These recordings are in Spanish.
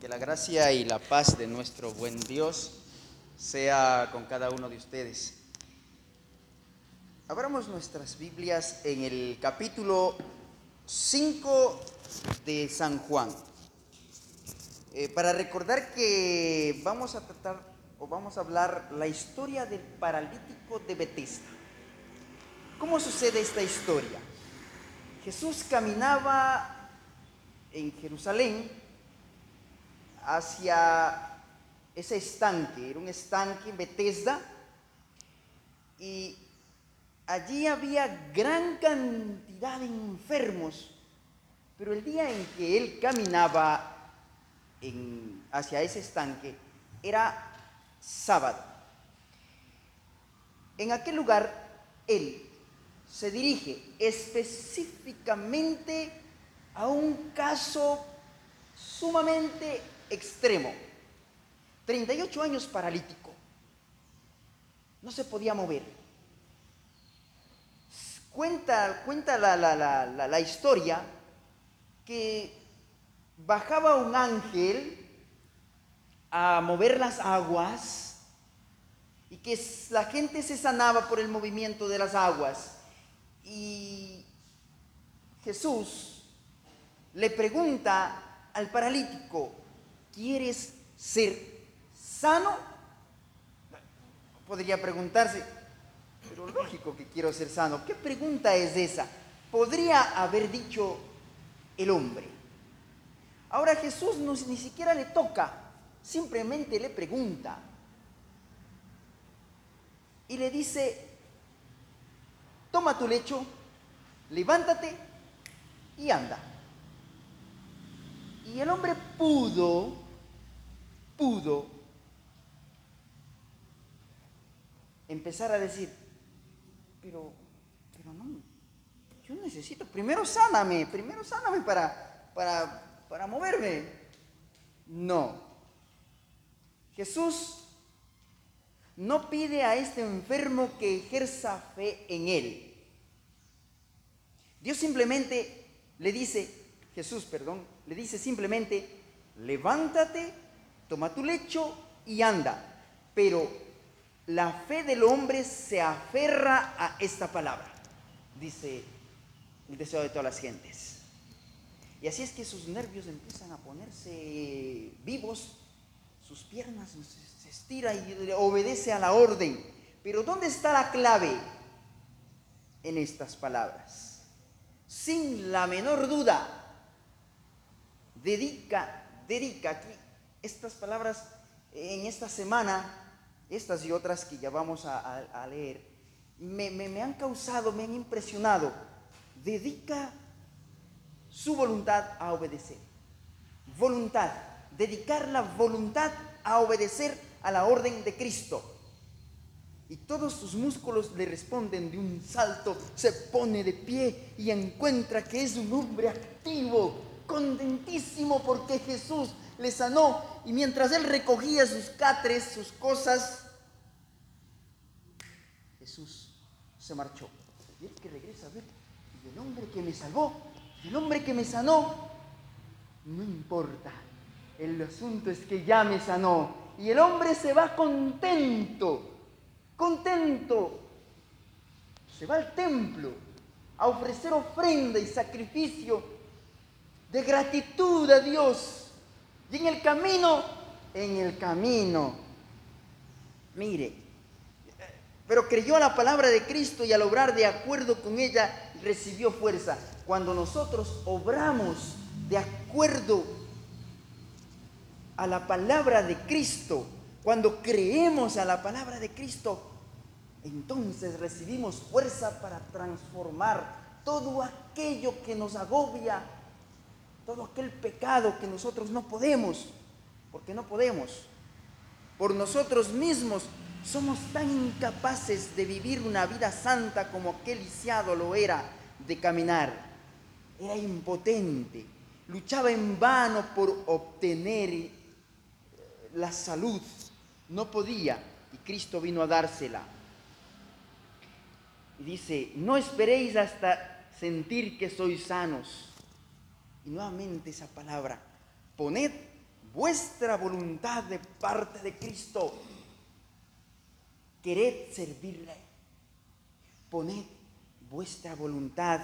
Que la gracia y la paz de nuestro buen Dios sea con cada uno de ustedes. Abramos nuestras Biblias en el capítulo 5 de San Juan. Eh, para recordar que vamos a tratar o vamos a hablar la historia del paralítico de Betesda. ¿Cómo sucede esta historia? Jesús caminaba en Jerusalén hacia ese estanque, era un estanque en Betesda, y allí había gran cantidad de enfermos, pero el día en que él caminaba hacia ese estanque era sábado. En aquel lugar él se dirige específicamente a un caso sumamente extremo. 38 años paralítico. No se podía mover. Cuenta, cuenta la, la historia que bajaba un ángel a mover las aguas y que la gente se sanaba por el movimiento de las aguas. Y Jesús le pregunta al paralítico, ¿quieres ser sano? Podría preguntarse, pero lógico que quiero ser sano. ¿Qué pregunta es esa? Podría haber dicho el hombre. Ahora Jesús ni siquiera le toca, simplemente le pregunta. Y le dice, toma tu lecho, levántate y anda. Y el hombre pudo, pudo empezar a decir, pero, pero no, yo necesito, primero sáname, primero sáname para, para, para moverme. No. Jesús no pide a este enfermo que ejerza fe en él. Dios simplemente le dice, Jesús, perdón, le dice simplemente, levántate, toma tu lecho y anda. Pero la fe del hombre se aferra a esta palabra, dice el deseo de todas las gentes. Y así es que sus nervios empiezan a ponerse vivos, sus piernas se estira y obedece a la orden. Pero ¿dónde está la clave en estas palabras? Sin la menor duda, dedica, dedica aquí estas palabras en esta semana, estas y otras que ya vamos a, leer, me, me han causado, me han impresionado. Dedica su voluntad a obedecer. Voluntad, dedicar la voluntad a obedecer a la orden de Cristo. Y todos sus músculos le responden de un salto, se pone de pie y encuentra que es un hombre activo, contentísimo porque Jesús le sanó. Y mientras él recogía sus catres, sus cosas, Jesús se marchó. Y él que regresa a ver, y el hombre que me salvó, el hombre que me sanó, no importa. El asunto es que ya me sanó. Y el hombre se va contento, contento. Se va al templo a ofrecer ofrenda y sacrificio de gratitud a Dios. Y en el camino, en el camino, mire, pero creyó a la palabra de Cristo y al obrar de acuerdo con ella recibió fuerza. Cuando nosotros obramos de acuerdo a la palabra de Cristo, cuando creemos a la palabra de Cristo, entonces recibimos fuerza para transformar todo aquello que nos agobia, todo aquel pecado que nosotros no podemos, porque no podemos. Por nosotros mismos somos tan incapaces de vivir una vida santa como aquel lisiado lo era de caminar. Era impotente, luchaba en vano por obtener eh, la salud. No podía y Cristo vino a dársela. Y dice, no esperéis hasta sentir que sois sanos y nuevamente esa palabra, poned vuestra voluntad de parte de Cristo. Quered servirle. Poned vuestra voluntad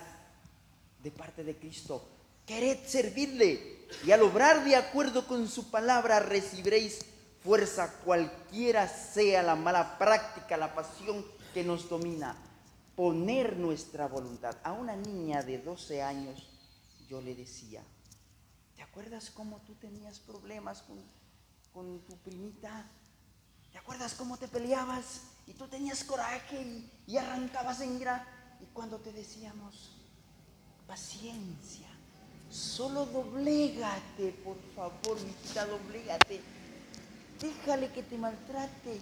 de parte de Cristo. Quered servirle y al obrar de acuerdo con su palabra recibiréis fuerza cualquiera sea la mala práctica, la pasión que nos domina. Poner nuestra voluntad. A una niña de 12 años le decía, ¿te acuerdas cómo tú tenías problemas con, con tu primita? ¿Te acuerdas cómo te peleabas y tú tenías coraje y, y arrancabas en ira? Y cuando te decíamos, paciencia, solo doblégate, por favor, mi hijita, doblégate. Déjale que te maltrate.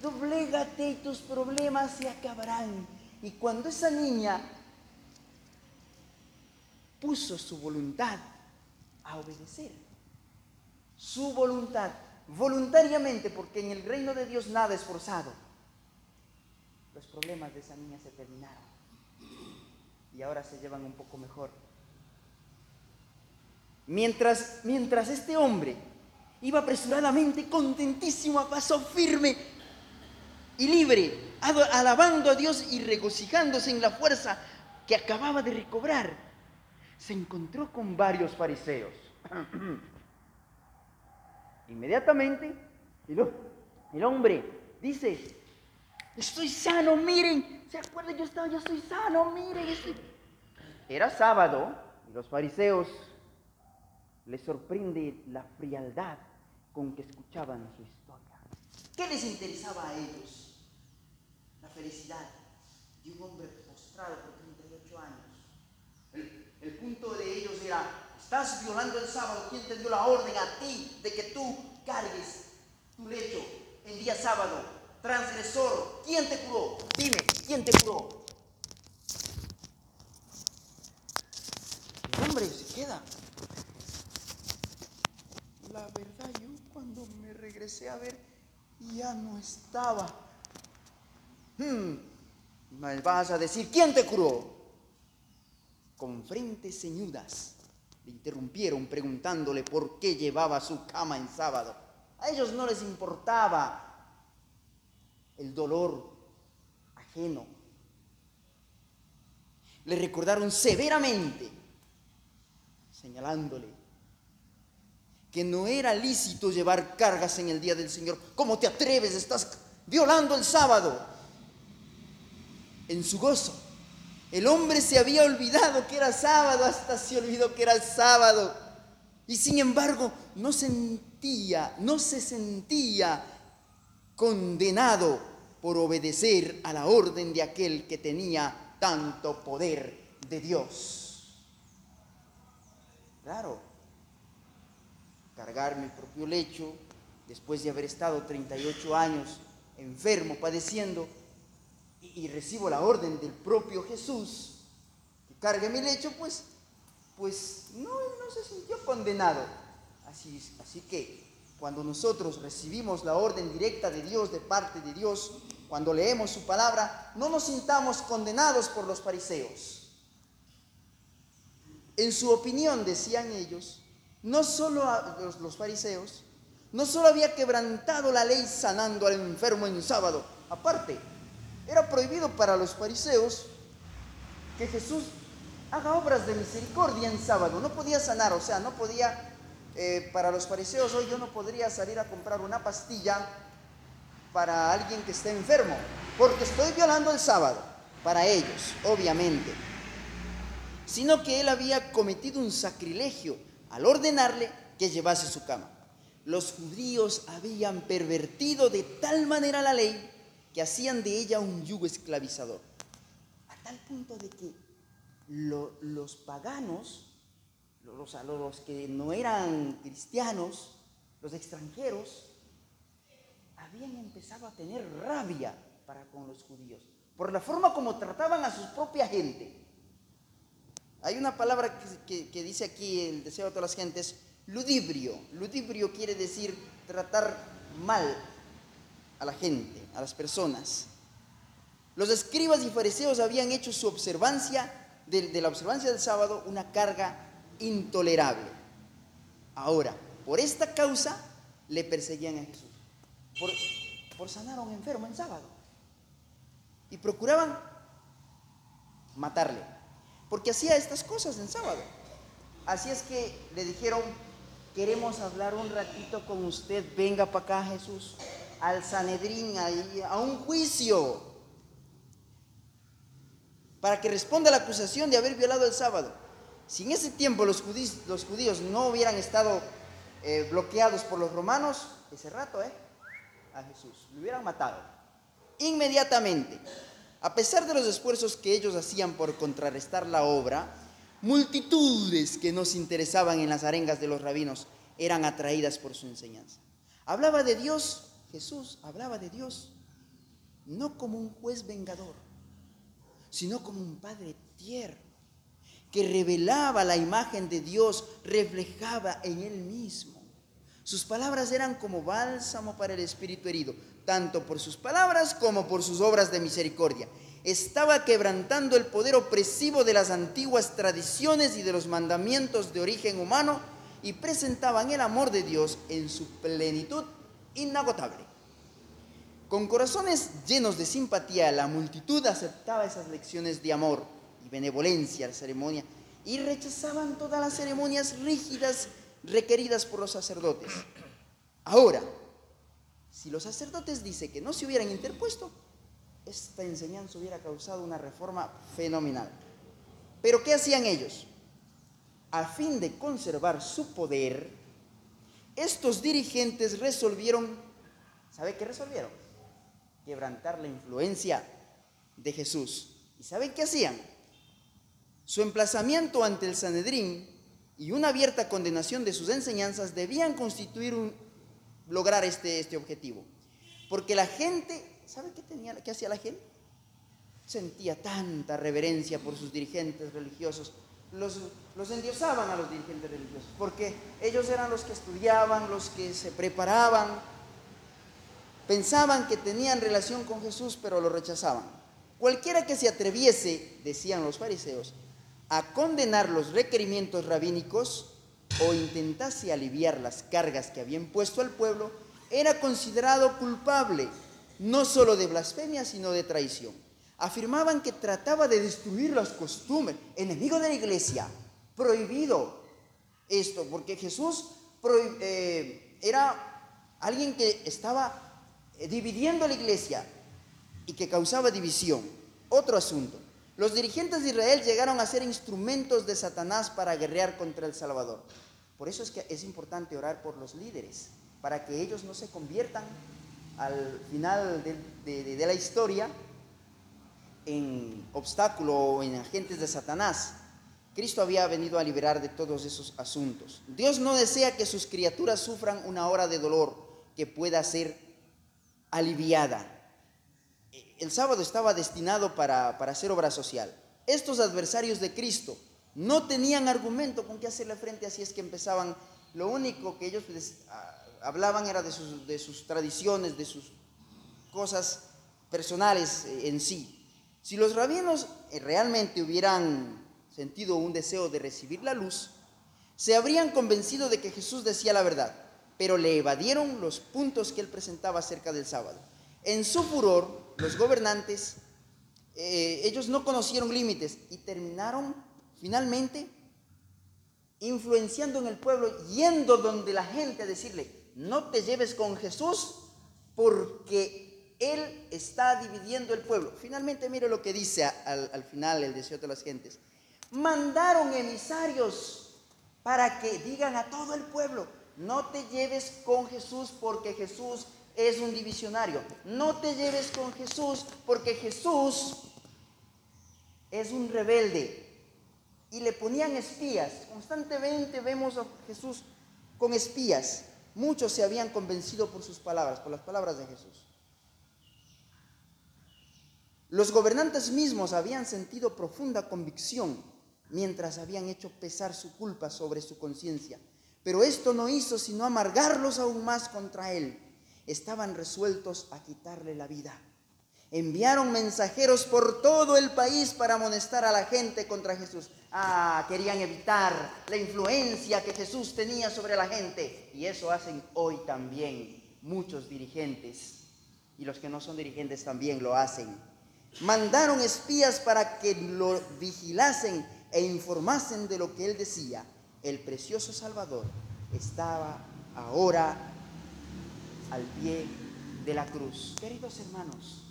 Doblégate y tus problemas se acabarán. Y cuando esa niña puso su voluntad a obedecer, su voluntad, voluntariamente, porque en el reino de Dios nada es forzado, los problemas de esa niña se terminaron. Y ahora se llevan un poco mejor. Mientras, mientras este hombre iba apresuradamente, contentísimo, a paso firme y libre, alabando a Dios y regocijándose en la fuerza que acababa de recobrar, se encontró con varios fariseos. Inmediatamente, el, hombre dice, estoy sano, miren, ¿se acuerdan? Yo estaba, yo estoy sano, miren. Era sábado y los fariseos les sorprende la frialdad con que escuchaban su historia. ¿Qué les interesaba a ellos? La felicidad de un hombre postrado por 38 años. El, punto de ellos era, estás violando el sábado, ¿quién te dio la orden a ti de que tú cargues tu lecho el día sábado? transgresor, ¿quién te curó? Dime, ¿quién te curó? El hombre se queda. La verdad, yo cuando me regresé a ver, ya no estaba. Hmm, me vas a decir, ¿quién te curó? Con frentes ceñudas le interrumpieron preguntándole por qué llevaba su cama en sábado. A ellos no les importaba el dolor ajeno. Le recordaron severamente, señalándole que no era lícito llevar cargas en el día del Señor. ¿Cómo te atreves? Estás violando el sábado. En su gozo, el hombre se había olvidado que era sábado, hasta se olvidó que era sábado. Y sin embargo, no sentía, no se sentía condenado por obedecer a la orden de aquel que tenía tanto poder de Dios. Claro, cargar mi propio lecho después de haber estado 38 años enfermo, padeciendo, y, recibo la orden del propio Jesús que cargue mi lecho, pues, pues no, no se sintió condenado. Así, así que cuando nosotros recibimos la orden directa de Dios, de parte de Dios, cuando leemos su palabra, no nos sintamos condenados por los fariseos. En su opinión, decían ellos, no solo los, fariseos, no solo había quebrantado la ley sanando al enfermo en sábado, aparte, era prohibido para los fariseos que Jesús haga obras de misericordia en sábado, no podía sanar, o sea, no podía, eh, para los fariseos hoy yo no podría salir a comprar una pastilla para alguien que esté enfermo, porque estoy violando el sábado, para ellos, obviamente, sino que él había cometido un sacrilegio al ordenarle que llevase su cama. Los judíos habían pervertido de tal manera la ley que hacían de ella un yugo esclavizador, a tal punto de que los paganos, los, los que no eran cristianos, los extranjeros, habían empezado a tener rabia para con los judíos, por la forma como trataban a su propia gente. Hay una palabra que, dice aquí el deseo de todas las gentes, ludibrio. Ludibrio quiere decir tratar mal a la gente, a las personas. Los escribas y fariseos habían hecho su observancia, de la observancia del sábado, una carga intolerable. Ahora, por esta causa le perseguían a Jesús. Por, por sanar a un enfermo en sábado. Y procuraban matarle. Porque hacía estas cosas en sábado. Así es que le dijeron, queremos hablar un ratito con usted, venga para acá Jesús, al Sanedrín, a, un juicio, para que responda a la acusación de haber violado el sábado. Si en ese tiempo los judíos, los judíos no hubieran estado eh, bloqueados por los romanos, ese rato, ¿eh? A Jesús, lo hubieran matado. Inmediatamente, a pesar de los esfuerzos que ellos hacían por contrarrestar la obra, multitudes que no se interesaban en las arengas de los rabinos eran atraídas por su enseñanza. Hablaba de Dios, Jesús hablaba de Dios, no como un juez vengador, sino como un padre tierno que revelaba la imagen de Dios, reflejaba en él mismo. Sus palabras eran como bálsamo para el espíritu herido, tanto por sus palabras como por sus obras de misericordia. Estaba quebrantando el poder opresivo de las antiguas tradiciones y de los mandamientos de origen humano y presentaban el amor de Dios en su plenitud inagotable. Con corazones llenos de simpatía, la multitud aceptaba esas lecciones de amor y benevolencia a la ceremonia y rechazaban todas las ceremonias rígidas requeridas por los sacerdotes. Ahora, si los sacerdotes dicen que no se hubieran interpuesto, esta enseñanza hubiera causado una reforma fenomenal. Pero ¿qué hacían ellos? A fin de conservar su poder, estos dirigentes resolvieron, ¿sabe qué resolvieron? Quebrantar la influencia de Jesús. ¿Y saben qué hacían? Su emplazamiento ante el Sanedrín y una abierta condenación de sus enseñanzas debían constituir un, lograr este, este objetivo. Porque la gente, ¿sabe qué, tenía, qué hacía la gente? Sentía tanta reverencia por sus dirigentes religiosos. Los, los endiosaban a los dirigentes religiosos, porque ellos eran los que estudiaban, los que se preparaban, pensaban que tenían relación con Jesús, pero lo rechazaban. Cualquiera que se atreviese, decían los fariseos, a condenar los requerimientos rabínicos o intentase aliviar las cargas que habían puesto al pueblo, era considerado culpable no solo de blasfemia, sino de traición. Afirmaban que trataba de destruir las costumbres, enemigo de la iglesia, prohibido esto, porque Jesús eh, era alguien que estaba eh, dividiendo la iglesia y que causaba división. Otro asunto. Los dirigentes de Israel llegaron a ser instrumentos de Satanás para guerrear contra el Salvador. Por eso es que es importante orar por los líderes, para que ellos no se conviertan al final de, la historia en obstáculo o en agentes de Satanás. Cristo había venido a liberar de todos esos asuntos. Dios no desea que sus criaturas sufran una hora de dolor que pueda ser aliviada el sábado estaba destinado para, hacer obra social. Estos adversarios de Cristo no tenían argumento con qué hacerle frente, así es que empezaban, lo único que ellos ah, hablaban era de sus, de sus tradiciones, de sus cosas personales eh, en sí. Si los rabinos eh, realmente hubieran sentido un deseo de recibir la luz, se habrían convencido de que Jesús decía la verdad, pero le evadieron los puntos que él presentaba acerca del sábado. En su furor, los gobernantes, eh, ellos no conocieron límites y terminaron finalmente influenciando en el pueblo, yendo donde la gente a decirle, no te lleves con Jesús porque Él está dividiendo el pueblo. Finalmente mire lo que dice al, al final el deseo de las gentes. Mandaron emisarios para que digan a todo el pueblo, no te lleves con Jesús porque Jesús es un divisionario. No te lleves con Jesús porque Jesús es un rebelde. Y le ponían espías. Constantemente vemos a Jesús con espías. Muchos se habían convencido por sus palabras, por las palabras de Jesús. Los gobernantes mismos habían sentido profunda convicción mientras habían hecho pesar su culpa sobre su conciencia. Pero esto no hizo sino amargarlos aún más contra él estaban resueltos a quitarle la vida. Enviaron mensajeros por todo el país para amonestar a la gente contra Jesús. Ah, querían evitar la influencia que Jesús tenía sobre la gente. Y eso hacen hoy también muchos dirigentes. Y los que no son dirigentes también lo hacen. Mandaron espías para que lo vigilasen e informasen de lo que él decía. El precioso Salvador estaba ahora al pie de la cruz. Queridos hermanos,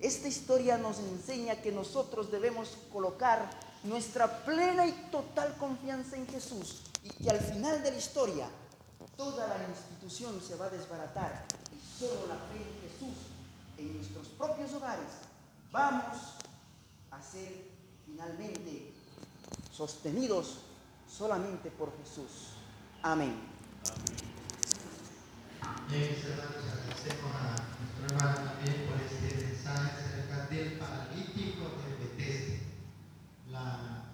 esta historia nos enseña que nosotros debemos colocar nuestra plena y total confianza en Jesús y que al final de la historia toda la institución se va a desbaratar y solo la fe en Jesús en nuestros propios hogares vamos a ser finalmente sostenidos solamente por Jesús. Amén. Bien, mis hermanos, agradecemos a nuestro hermano también por este mensaje acerca del paralítico de Bethesda. La